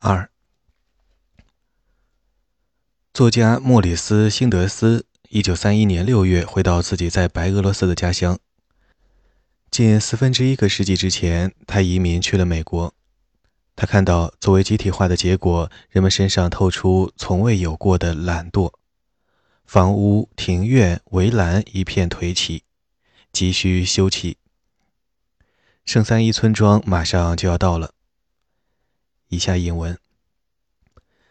二，作家莫里斯·辛德斯，一九三一年六月回到自己在白俄罗斯的家乡。近四分之一个世纪之前，他移民去了美国。他看到作为集体化的结果，人们身上透出从未有过的懒惰，房屋、庭院、围栏一片颓起，急需修葺。圣三一村庄马上就要到了。以下引文。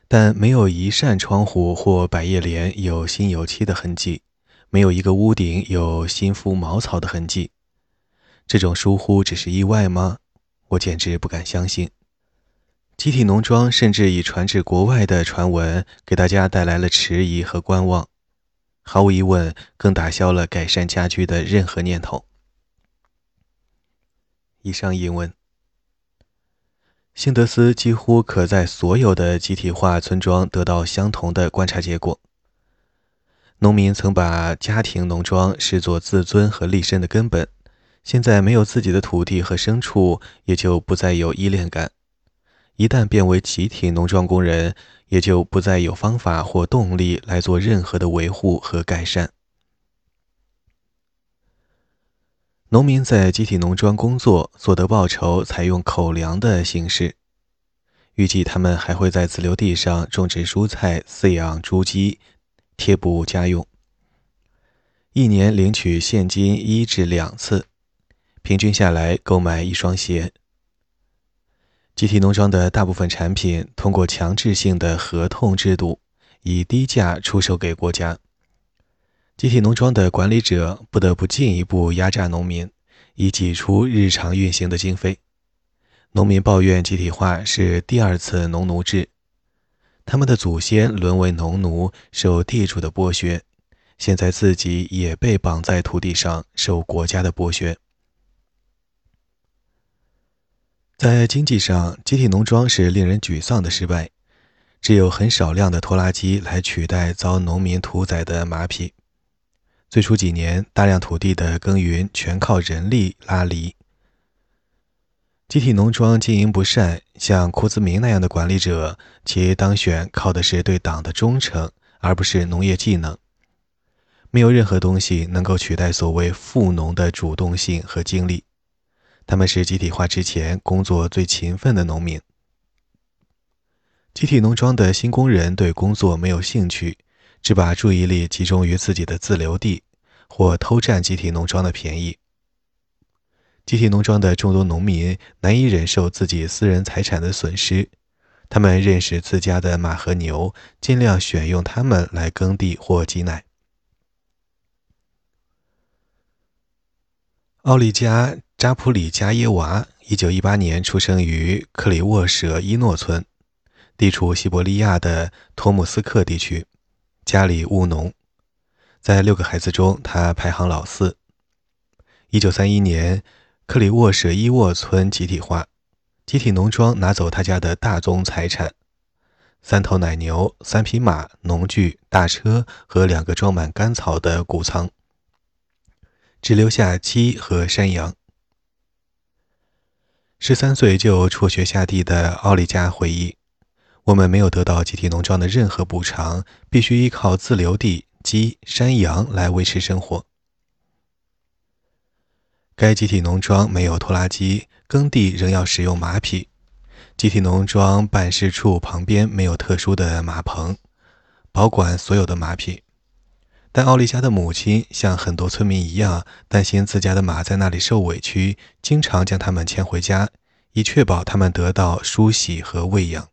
但没有一扇窗户或百叶帘有新油漆的痕迹，没有一个屋顶有新敷茅草的痕迹。这种疏忽只是意外吗？我简直不敢相信。集体农庄甚至以传至国外的传闻，给大家带来了迟疑和观望。毫无疑问，更打消了改善家居的任何念头。以上引文。辛德斯几乎可在所有的集体化村庄得到相同的观察结果。农民曾把家庭农庄视作自尊和立身的根本，现在没有自己的土地和牲畜，也就不再有依恋感。一旦变为集体农庄工人，也就不再有方法或动力来做任何的维护和改善。农民在集体农庄工作，所得报酬采用口粮的形式。预计他们还会在自留地上种植蔬菜、饲养猪鸡、贴补家用。一年领取现金一至两次，平均下来购买一双鞋。集体农庄的大部分产品通过强制性的合同制度，以低价出售给国家。集体农庄的管理者不得不进一步压榨农民，以挤出日常运行的经费。农民抱怨集体化是第二次农奴制，他们的祖先沦为农奴，受地主的剥削，现在自己也被绑在土地上，受国家的剥削。在经济上，集体农庄是令人沮丧的失败，只有很少量的拖拉机来取代遭农民屠宰的马匹。最初几年，大量土地的耕耘全靠人力拉犁。集体农庄经营不善，像库兹明那样的管理者，其当选靠的是对党的忠诚，而不是农业技能。没有任何东西能够取代所谓富农的主动性和精力。他们是集体化之前工作最勤奋的农民。集体农庄的新工人对工作没有兴趣。只把注意力集中于自己的自留地，或偷占集体农庄的便宜。集体农庄的众多农民难以忍受自己私人财产的损失，他们认识自家的马和牛，尽量选用它们来耕地或挤奶。奥利加·扎普里加耶娃，一九一八年出生于克里沃舍伊诺村，地处西伯利亚的托木斯克地区。家里务农，在六个孩子中，他排行老四。一九三一年，克里沃舍伊沃村集体化，集体农庄拿走他家的大宗财产：三头奶牛、三匹马、农具、大车和两个装满干草的谷仓，只留下鸡和山羊。十三岁就辍学下地的奥利加回忆。我们没有得到集体农庄的任何补偿，必须依靠自留地、鸡、山羊来维持生活。该集体农庄没有拖拉机，耕地仍要使用马匹。集体农庄办事处旁边没有特殊的马棚，保管所有的马匹。但奥利加的母亲像很多村民一样，担心自家的马在那里受委屈，经常将它们牵回家，以确保它们得到梳洗和喂养。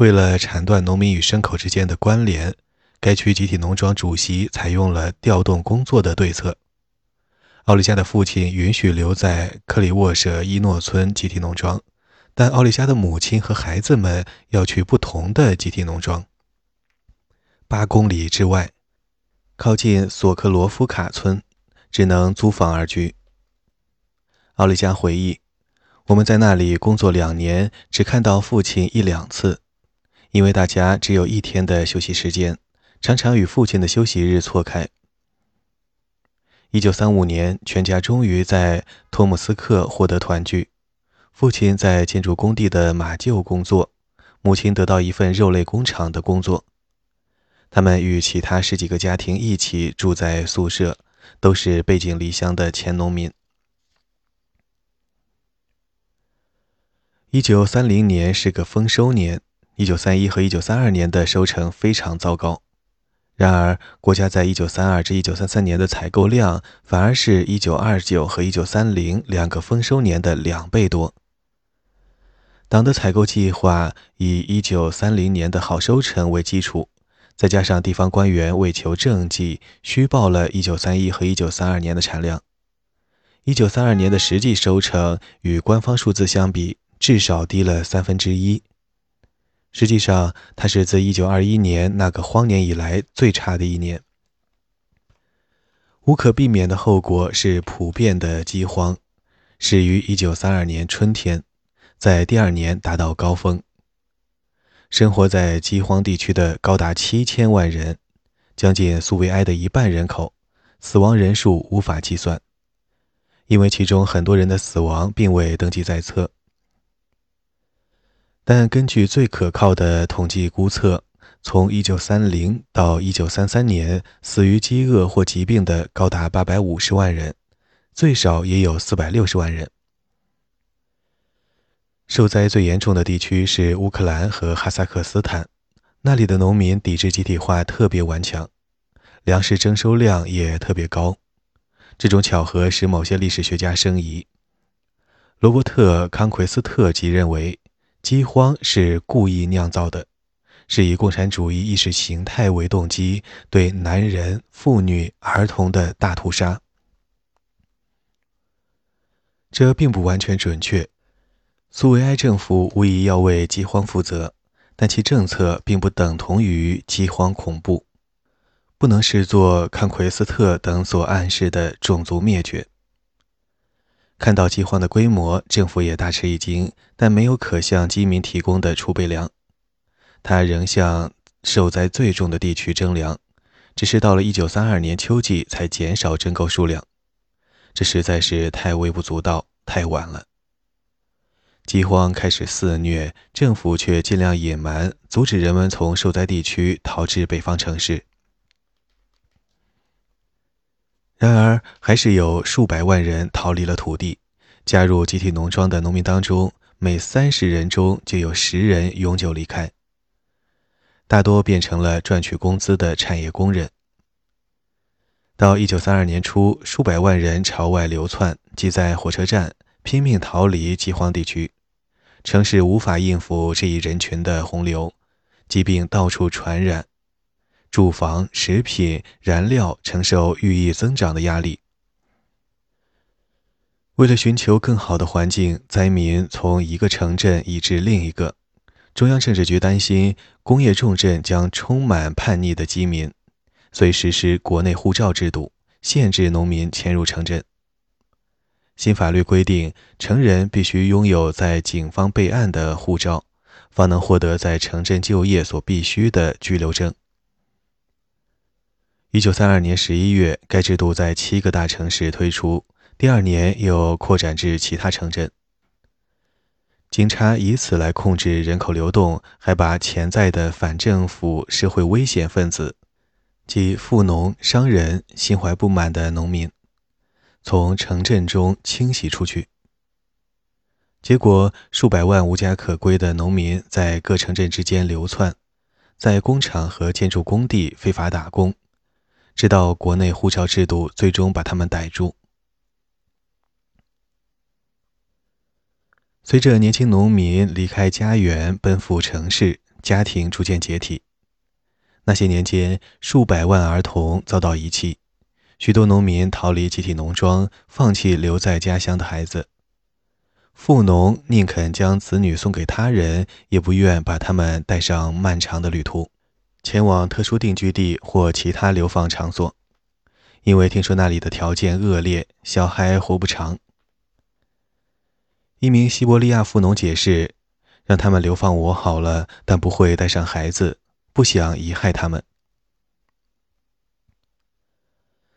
为了铲断农民与牲口之间的关联，该区集体农庄主席采用了调动工作的对策。奥利加的父亲允许留在克里沃舍伊诺村集体农庄，但奥利加的母亲和孩子们要去不同的集体农庄，八公里之外，靠近索克罗夫卡村，只能租房而居。奥利加回忆：“我们在那里工作两年，只看到父亲一两次。”因为大家只有一天的休息时间，常常与父亲的休息日错开。一九三五年，全家终于在托姆斯克获得团聚。父亲在建筑工地的马厩工作，母亲得到一份肉类工厂的工作。他们与其他十几个家庭一起住在宿舍，都是背井离乡的前农民。一九三零年是个丰收年，一九三一和一九三二年的收成非常糟糕。然而，国家在一九三二至一九三三年的采购量反而是一九二九和一九三零两个丰收年的两倍多。党的采购计划以一九三零年的好收成为基础。再加上地方官员为求政绩，虚报了1931和1932年的产量。1932年的实际收成与官方数字相比，至少低了三分之一。实际上，它是自1921年那个荒年以来最差的一年。无可避免的后果是普遍的饥荒，始于1932年春天，在第二年达到高峰。生活在饥荒地区的高达七千万人，将近苏维埃的一半人口，死亡人数无法计算，因为其中很多人的死亡并未登记在册。但根据最可靠的统计估测，从1930到1933年，死于饥饿或疾病的高达850万人，最少也有460万人。受灾最严重的地区是乌克兰和哈萨克斯坦，那里的农民抵制集体化特别顽强，粮食征收量也特别高。这种巧合使某些历史学家生疑。罗伯特·康奎斯特即认为，饥荒是故意酿造的，是以共产主义意识形态为动机，对男人、妇女、儿童的大屠杀。这并不完全准确。苏维埃政府无疑要为饥荒负责，但其政策并不等同于饥荒恐怖，不能视作康奎斯特等所暗示的种族灭绝。看到饥荒的规模，政府也大吃一惊，但没有可向饥民提供的储备粮。他仍向受灾最重的地区征粮，只是到了1932年秋季才减少征购数量，这实在是太微不足道，太晚了。饥荒开始肆虐，政府却尽量隐瞒，阻止人们从受灾地区逃至北方城市。然而，还是有数百万人逃离了土地，加入集体农庄的农民当中，每三十人中就有十人永久离开，大多变成了赚取工资的产业工人。到一九三二年初，数百万人朝外流窜，挤在火车站，拼命逃离饥荒地区。城市无法应付这一人群的洪流，疾病到处传染，住房、食品、燃料承受日益增长的压力。为了寻求更好的环境，灾民从一个城镇移至另一个。中央政治局担心工业重镇将充满叛逆的饥民，所以实施国内护照制度，限制农民迁入城镇。新法律规定，成人必须拥有在警方备案的护照，方能获得在城镇就业所必须的居留证。一九三二年十一月，该制度在七个大城市推出，第二年又扩展至其他城镇。警察以此来控制人口流动，还把潜在的反政府社会危险分子，即富农、商人、心怀不满的农民。从城镇中清洗出去，结果数百万无家可归的农民在各城镇之间流窜，在工厂和建筑工地非法打工，直到国内护照制度最终把他们逮住。随着年轻农民离开家园奔赴城市，家庭逐渐解体。那些年间，数百万儿童遭到遗弃。许多农民逃离集体农庄，放弃留在家乡的孩子。富农宁肯将子女送给他人，也不愿把他们带上漫长的旅途，前往特殊定居地或其他流放场所，因为听说那里的条件恶劣，小孩活不长。一名西伯利亚富农解释：“让他们流放我好了，但不会带上孩子，不想遗害他们。”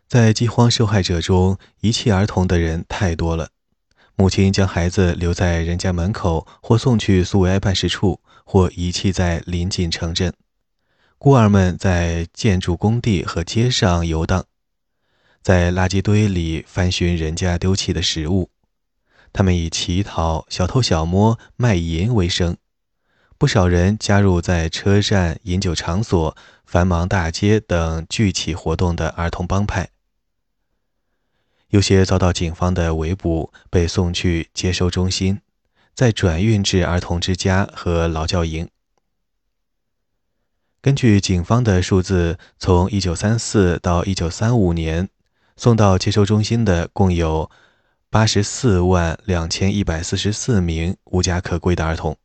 在饥荒受害者中，遗弃儿童的人太多了，母亲将孩子留在人家门口，或送去苏维埃办事处，或遗弃在临近城镇。孤儿们在建筑工地和街上游荡，在垃圾堆里翻寻人家丢弃的食物。他们以乞讨、小偷小摸、卖淫为生。不少人加入在车站、饮酒场所、繁忙大街等聚起活动的儿童帮派。有些遭到警方的围捕，被送去接收中心，再转运至儿童之家和劳教营。根据警方的数字，从1934到1935年，送到接收中心的共有84万2144名无家可归的儿童。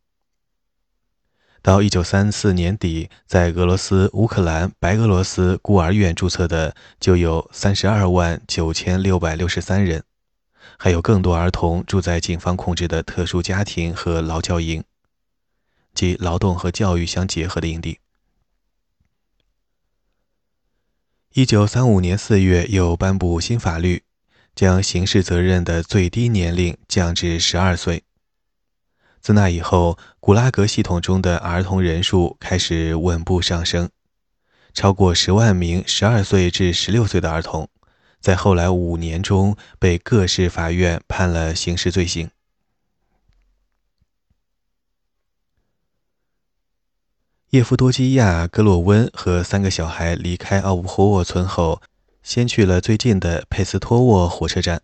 到1934年底，在俄罗斯、乌克兰、白俄罗斯孤儿院注册的就有32万9663人，还有更多儿童住在警方控制的特殊家庭和劳教营，即劳动和教育相结合的营地。1935年4月，又颁布新法律，将刑事责任的最低年龄降至12岁。自那以后，古拉格系统中的儿童人数开始稳步上升，超过十万名12岁至16岁的儿童，在后来五年中被各市法院判了刑事罪行。叶夫多基亚·戈洛温和三个小孩离开奥乌霍沃村后，先去了最近的佩斯托沃火车站，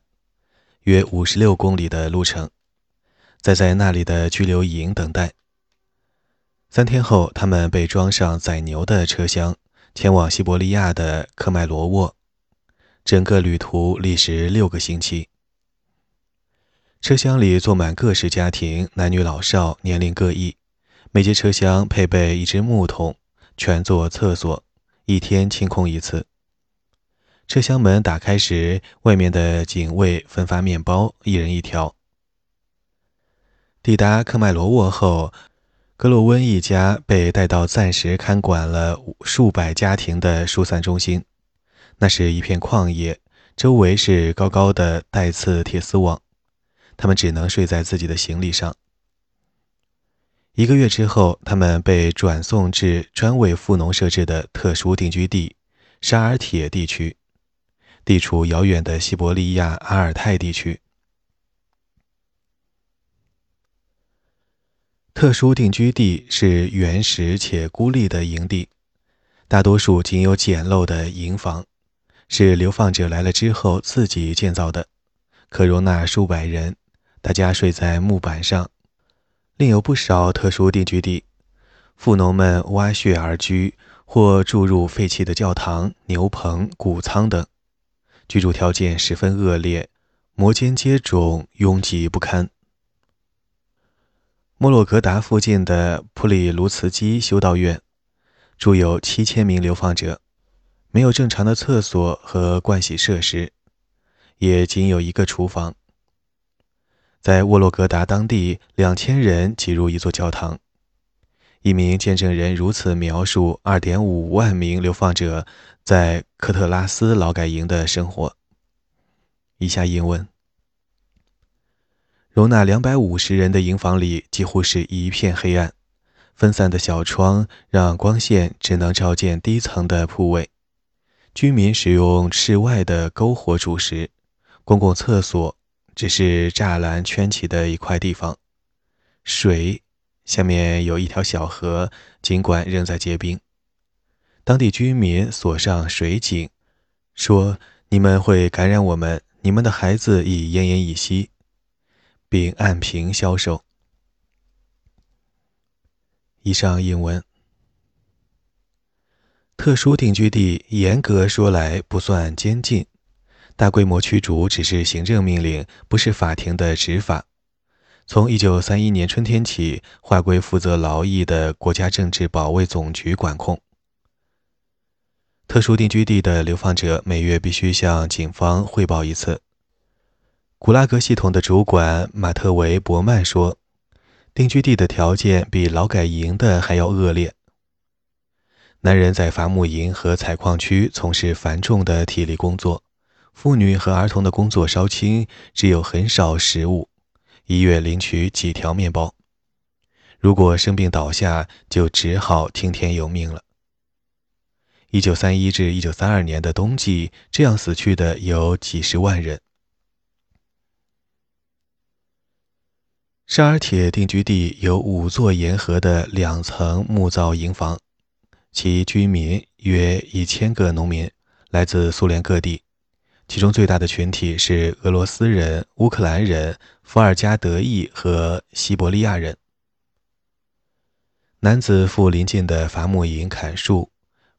约五十六公里的路程。在在那里的拘留营等待。三天后，他们被装上载牛的车厢，前往西伯利亚的科迈罗沃。整个旅途历时六个星期。车厢里坐满各式家庭，男女老少，年龄各异。每节车厢配备一只木桶，全座厕所，一天清空一次。车厢门打开时，外面的警卫分发面包，一人一条。抵达科迈罗沃后，格洛温一家被带到暂时看管了数百家庭的疏散中心。那是一片旷野，周围是高高的带刺铁丝网，他们只能睡在自己的行李上。一个月之后，他们被转送至专为富农设置的特殊定居地——沙尔铁地区，地处遥远的西伯利亚阿尔泰地区。特殊定居地是原始且孤立的营地，大多数仅有简陋的营房，是流放者来了之后自己建造的，可容纳数百人。大家睡在木板上。另有不少特殊定居地，富农们挖穴而居，或住入废弃的教堂、牛棚、谷仓等，居住条件十分恶劣，摩肩接踵，拥挤不堪。莫洛格达附近的普里卢茨基修道院住有七千名流放者，没有正常的厕所和盥洗设施，也仅有一个厨房。在沃洛格达当地，两千人挤入一座教堂。一名见证人如此描述二点五万名流放者在科特拉斯劳改营的生活。以下英文。容纳两百五十人的营房里几乎是一片黑暗，分散的小窗让光线只能照见低层的铺位。居民使用室外的篝火煮食，公共厕所只是栅栏圈起的一块地方。水下面有一条小河，尽管仍在结冰。当地居民锁上水井，说：“你们会感染我们，你们的孩子已奄奄一息。”并按瓶销售。以上引文。特殊定居地严格说来不算监禁，大规模驱逐只是行政命令，不是法庭的执法。从1931年春天起，划归负责劳役的国家政治保卫总局管控。特殊定居地的流放者每月必须向警方汇报一次。古拉格系统的主管马特维·伯曼说：“定居地的条件比劳改营的还要恶劣。男人在伐木营和采矿区从事繁重的体力工作，妇女和儿童的工作稍轻，只有很少食物，一月领取几条面包。如果生病倒下，就只好听天由命了。一九三一至一九三二年的冬季，这样死去的有几十万人。沙尔铁定居地有五座沿河的两层木造营房，其居民约一千个农民，来自苏联各地，其中最大的群体是俄罗斯人、乌克兰人、伏尔加德裔和西伯利亚人。男子赴邻近的伐木营砍树，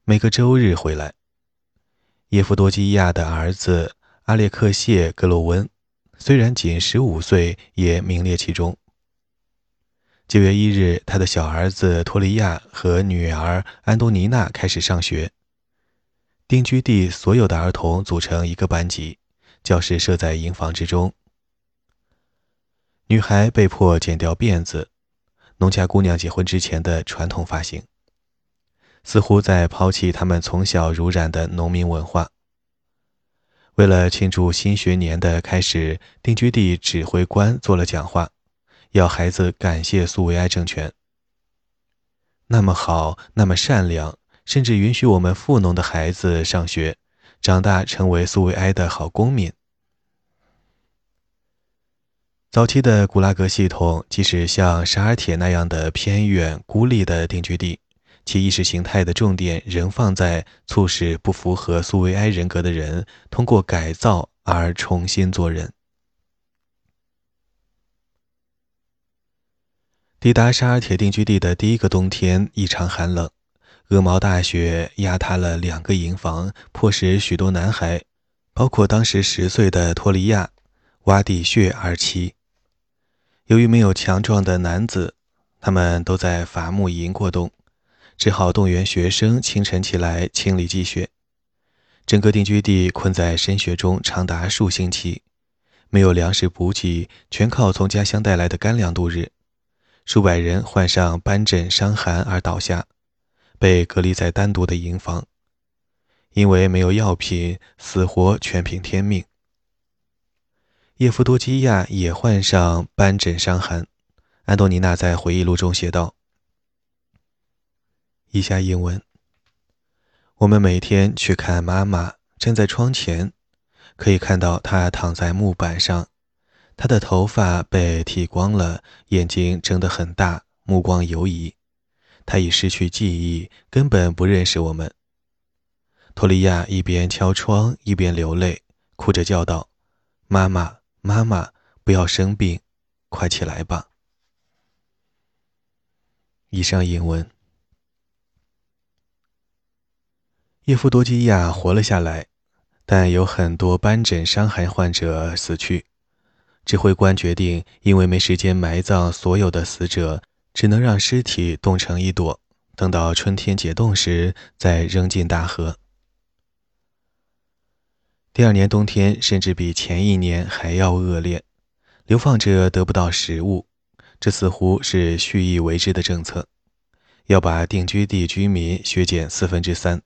每个周日回来。叶夫多基亚的儿子阿列克谢·格洛温，虽然仅十五岁，也名列其中。九月一日，他的小儿子托利亚和女儿安东尼娜开始上学。定居地所有的儿童组成一个班级，教室设在营房之中。女孩被迫剪掉辫子。农家姑娘结婚之前的传统发型，似乎在抛弃他们从小濡染的农民文化。为了庆祝新学年的开始，定居地指挥官做了讲话，要孩子感谢苏维埃政权。那么好，那么善良，甚至允许我们富农的孩子上学，长大成为苏维埃的好公民。早期的古拉格系统，即使像沙尔铁那样的偏远孤立的定居地，其意识形态的重点仍放在促使不符合苏维埃人格的人通过改造而重新做人。抵达沙尔铁定居地的第一个冬天异常寒冷，鹅毛大雪压塌了两个营房，迫使许多男孩，包括当时十岁的托利亚，挖地穴而栖。由于没有强壮的男子，他们都在伐木营过冬，只好动员学生清晨起来清理积雪。整个定居地困在深雪中长达数星期，没有粮食补给，全靠从家乡带来的干粮度日。数百人患上斑疹伤寒而倒下，被隔离在单独的营房，因为没有药品，死活全凭天命。叶夫多基亚也患上斑疹伤寒。安东尼娜在回忆录中写道：“以下英文：我们每天去看妈妈，站在窗前，可以看到她躺在木板上，她的头发被剃光了，眼睛睁得很大，目光游移。他已失去记忆，根本不认识我们。”托利亚一边敲窗一边流泪，哭着叫道：“妈妈！”妈妈，不要生病，快起来吧。以上英文。叶夫多基亚活了下来，但有很多斑疹伤寒患者死去。指挥官决定，因为没时间埋葬所有的死者，只能让尸体冻成一朵，等到春天解冻时再扔进大河。第二年冬天甚至比前一年还要恶劣，流放者得不到食物，这似乎是蓄意为之的政策，要把定居地居民削减四分之三。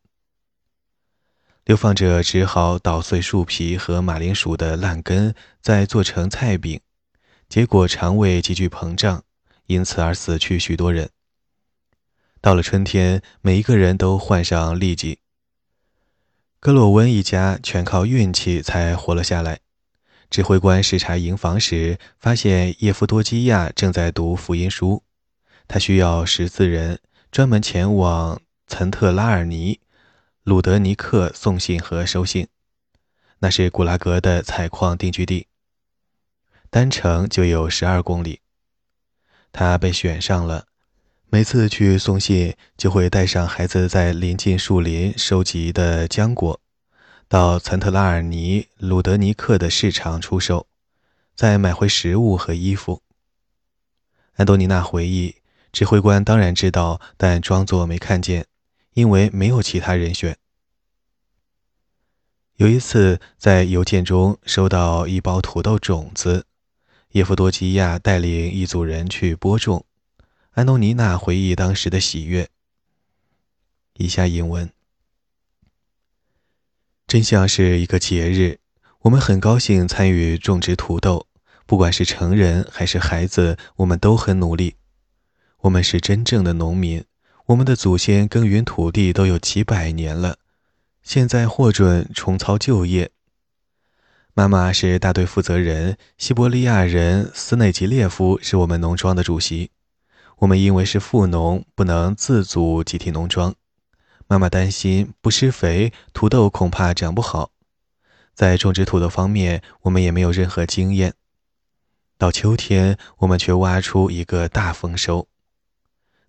流放者只好捣碎树皮和马铃薯的烂根，再做成菜饼，结果肠胃急剧膨胀，因此而死去许多人。到了春天，每一个人都患上痢疾。格洛温一家全靠运气才活了下来。指挥官视察营房时，发现叶夫多基亚正在读福音书。他需要十四人专门前往岑特拉尔尼、鲁德尼克送信和收信，那是古拉格的采矿定居地，单程就有十二公里。他被选上了。每次去送信，就会带上孩子在临近树林收集的浆果，到岑特拉尔尼鲁德尼克的市场出售，再买回食物和衣服。安东尼娜回忆，指挥官当然知道，但装作没看见，因为没有其他人选。有一次，在邮件中收到一包土豆种子，叶夫多基亚带领一组人去播种。安东尼娜回忆当时的喜悦。以下引文：真像是一个节日，我们很高兴参与种植土豆，不管是成人还是孩子，我们都很努力。我们是真正的农民，我们的祖先耕耘土地都有几百年了，现在获准重操旧业。妈妈是大队负责人，西伯利亚人斯内吉列夫是我们农庄的主席。我们因为是富农，不能自组集体农庄。妈妈担心不施肥，土豆恐怕长不好。在种植土豆方面，我们也没有任何经验。到秋天，我们却挖出一个大丰收。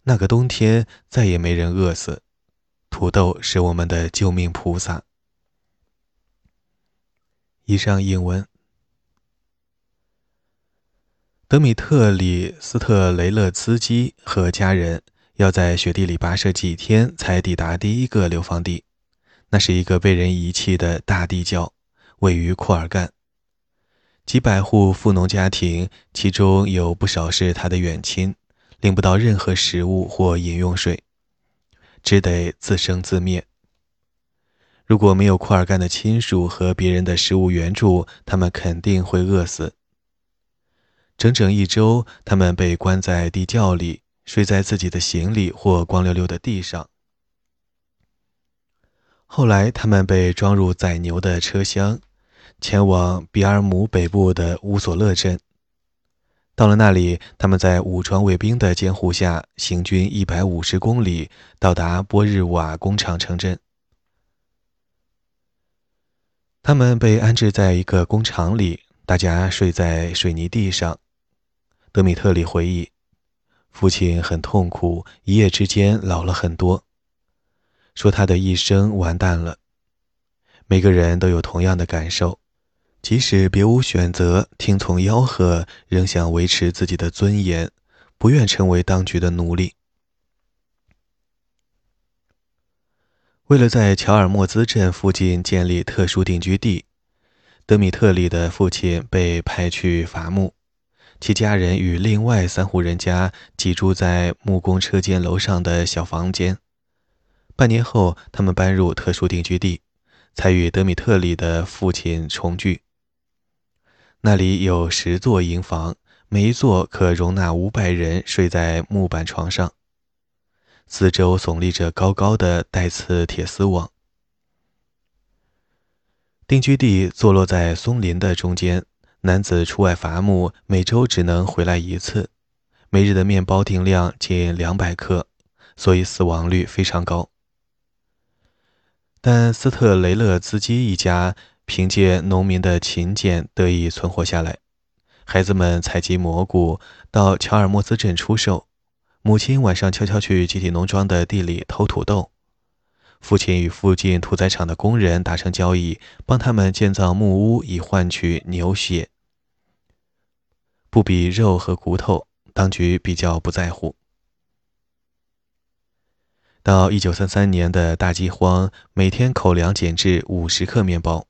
那个冬天，再也没人饿死。土豆是我们的救命菩萨。以上英文。德米特里斯特雷勒茨基和家人要在雪地里跋涉几天才抵达第一个流放地，那是一个被人遗弃的大地窖，位于库尔干。几百户富农家庭，其中有不少是他的远亲，领不到任何食物或饮用水，只得自生自灭。如果没有库尔干的亲属和别人的食物援助，他们肯定会饿死。整整一周，他们被关在地窖里，睡在自己的行李或光溜溜的地上。后来，他们被装入载牛的车厢，前往比尔姆北部的乌索勒镇。到了那里，他们在武装卫兵的监护下行军一百五十公里，到达波日瓦工厂城镇。他们被安置在一个工厂里，大家睡在水泥地上。德米特里回忆，父亲很痛苦，一夜之间老了很多。说他的一生完蛋了。每个人都有同样的感受，即使别无选择，听从吆喝，仍想维持自己的尊严，不愿成为当局的奴隶。为了在乔尔莫兹镇附近建立特殊定居地，德米特里的父亲被派去伐木。其家人与另外三户人家寄住在木工车间楼上的小房间。半年后，他们搬入特殊定居地，才与德米特里的父亲重聚。那里有十座营房，每一座可容纳五百人睡在木板床上，四周耸立着高高的带刺铁丝网。定居地坐落在松林的中间。男子出外伐木，每周只能回来一次，每日的面包定量仅两百克，所以死亡率非常高。但斯特雷勒兹基一家凭借农民的勤俭得以存活下来。孩子们采集蘑菇到乔尔莫斯镇出售，母亲晚上悄悄去集体农庄的地里偷土豆。父亲与附近屠宰场的工人达成交易，帮他们建造木屋以换取牛血。不比肉和骨头，当局比较不在乎。到一九三三年的大饥荒，每天口粮减至五十克面包。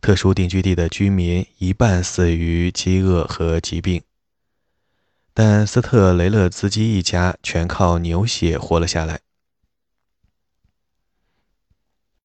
特殊定居地的居民一半死于饥饿和疾病，但斯特雷勒斯基一家全靠牛血活了下来。